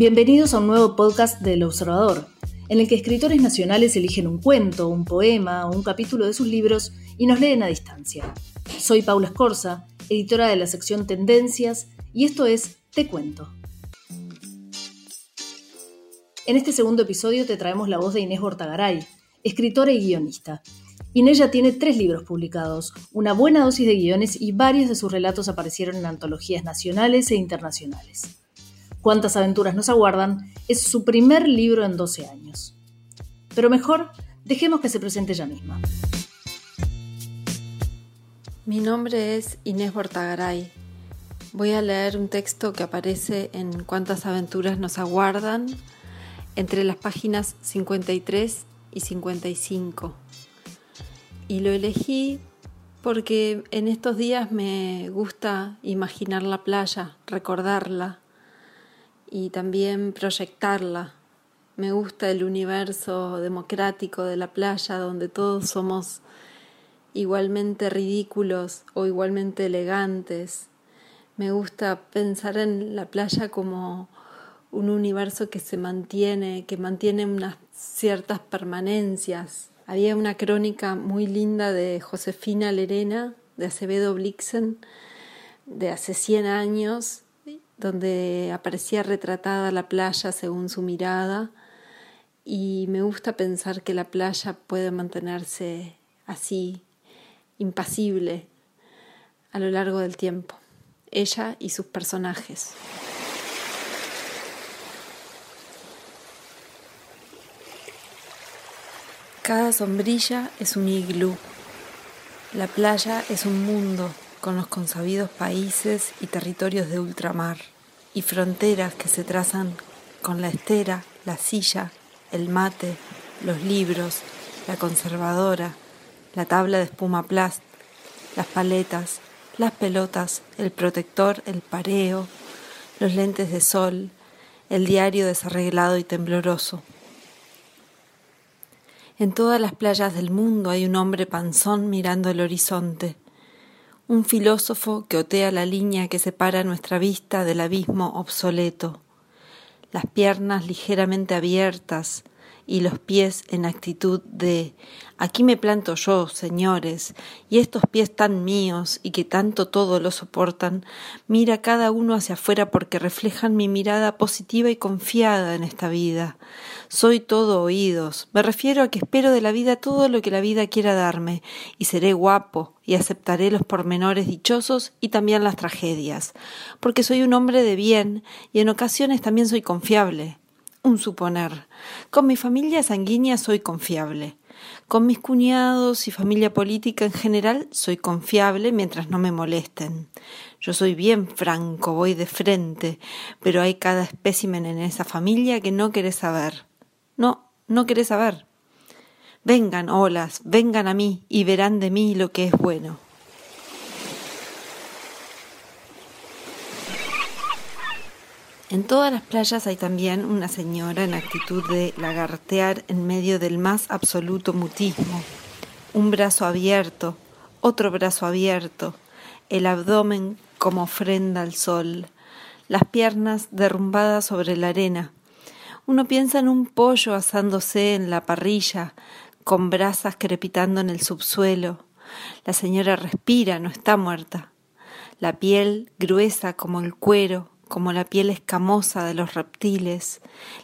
Bienvenidos a un nuevo podcast del Observador, en el que escritores nacionales eligen un cuento, un poema o un capítulo de sus libros y nos leen a distancia. Soy Paula Escorza, editora de la sección Tendencias, y esto es Te Cuento. En este segundo episodio te traemos la voz de Inés Bortagaray, escritora y guionista. Inés ya tiene tres libros publicados, una buena dosis de guiones y varios de sus relatos aparecieron en antologías nacionales e internacionales. Cuántas aventuras nos aguardan es su primer libro en 12 años. Pero mejor, dejemos que se presente ella misma. Mi nombre es Inés Bortagaray. Voy a leer un texto que aparece en Cuántas aventuras nos aguardan entre las páginas 53 y 55. Y lo elegí porque en estos días me gusta imaginar la playa, recordarla y también proyectarla. Me gusta el universo democrático de la playa donde todos somos igualmente ridículos o igualmente elegantes. Me gusta pensar en la playa como un universo que se mantiene, que mantiene unas ciertas permanencias, había una crónica muy linda de Josefina Lerena, de Acevedo Blixen, de hace 100 años, donde aparecía retratada la playa según su mirada. Y me gusta pensar que la playa puede mantenerse así, impasible, a lo largo del tiempo, ella y sus personajes. Cada sombrilla es un iglú. La playa es un mundo con los consabidos países y territorios de ultramar y fronteras que se trazan con la estera, la silla, el mate, los libros, la conservadora, la tabla de espuma plast, las paletas, las pelotas, el protector, el pareo, los lentes de sol, el diario desarreglado y tembloroso. En todas las playas del mundo hay un hombre panzón mirando el horizonte, un filósofo que otea la línea que separa nuestra vista del abismo obsoleto, las piernas ligeramente abiertas, y los pies en actitud de aquí me planto yo, señores, y estos pies tan míos y que tanto todo lo soportan, mira cada uno hacia afuera porque reflejan mi mirada positiva y confiada en esta vida. Soy todo oídos, me refiero a que espero de la vida todo lo que la vida quiera darme, y seré guapo, y aceptaré los pormenores dichosos y también las tragedias, porque soy un hombre de bien y en ocasiones también soy confiable un suponer. Con mi familia sanguínea soy confiable. Con mis cuñados y familia política en general soy confiable mientras no me molesten. Yo soy bien franco, voy de frente, pero hay cada espécimen en esa familia que no querés saber. No, no querés saber. Vengan, olas, vengan a mí y verán de mí lo que es bueno. En todas las playas hay también una señora en actitud de lagartear en medio del más absoluto mutismo. Un brazo abierto, otro brazo abierto, el abdomen como ofrenda al sol, las piernas derrumbadas sobre la arena. Uno piensa en un pollo asándose en la parrilla, con brasas crepitando en el subsuelo. La señora respira, no está muerta. La piel gruesa como el cuero, como la piel escamosa de los reptiles,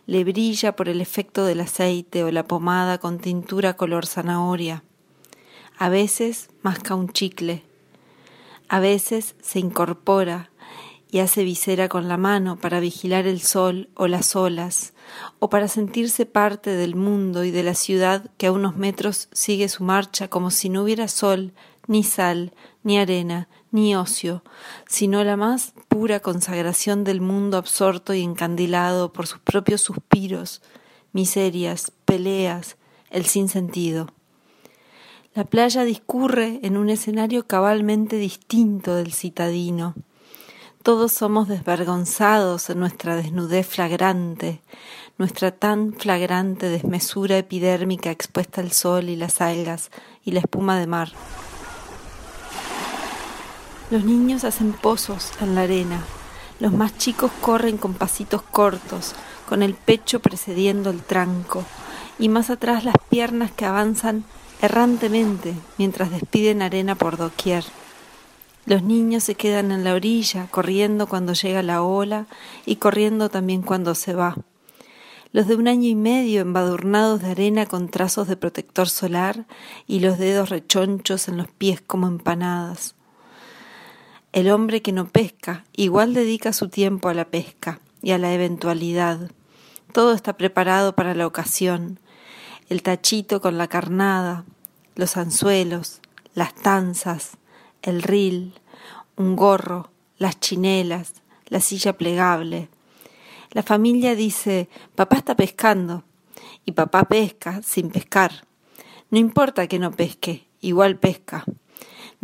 le brilla por el efecto del aceite o la pomada con tintura color zanahoria. A veces masca un chicle, a veces se incorpora y hace visera con la mano para vigilar el sol o las olas, o para sentirse parte del mundo y de la ciudad que a unos metros sigue su marcha como si no hubiera sol, ni sal, ni arena, ni ocio, sino la más pura consagración del mundo absorto y encandilado por sus propios suspiros, miserias, peleas, el sinsentido. La playa discurre en un escenario cabalmente distinto del citadino. Todos somos desvergonzados en nuestra desnudez flagrante, nuestra tan flagrante desmesura epidérmica expuesta al sol y las algas y la espuma de mar. Los niños hacen pozos en la arena. Los más chicos corren con pasitos cortos, con el pecho precediendo el tranco, y más atrás las piernas que avanzan errantemente mientras despiden arena por doquier. Los niños se quedan en la orilla, corriendo cuando llega la ola y corriendo también cuando se va. Los de un año y medio embadurnados de arena con trazos de protector solar y los dedos rechonchos en los pies como empanadas. El hombre que no pesca igual dedica su tiempo a la pesca y a la eventualidad. Todo está preparado para la ocasión. El tachito con la carnada, los anzuelos, las tanzas, el ril, un gorro, las chinelas, la silla plegable. La familia dice, papá está pescando, y papá pesca sin pescar. No importa que no pesque, igual pesca.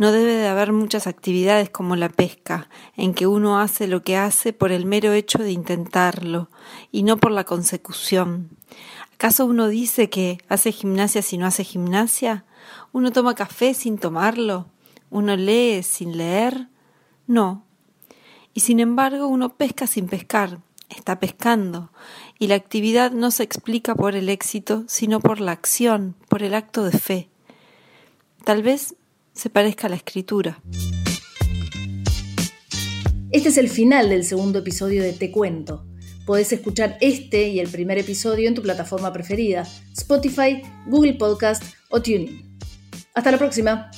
No debe de haber muchas actividades como la pesca, en que uno hace lo que hace por el mero hecho de intentarlo, y no por la consecución. ¿Acaso uno dice que hace gimnasia si no hace gimnasia? ¿Uno toma café sin tomarlo? ¿Uno lee sin leer? No. Y sin embargo uno pesca sin pescar, está pescando, y la actividad no se explica por el éxito, sino por la acción, por el acto de fe. Tal vez se parezca a la escritura. Este es el final del segundo episodio de Te Cuento. Podés escuchar este y el primer episodio en tu plataforma preferida, Spotify, Google Podcast o TuneIn. Hasta la próxima.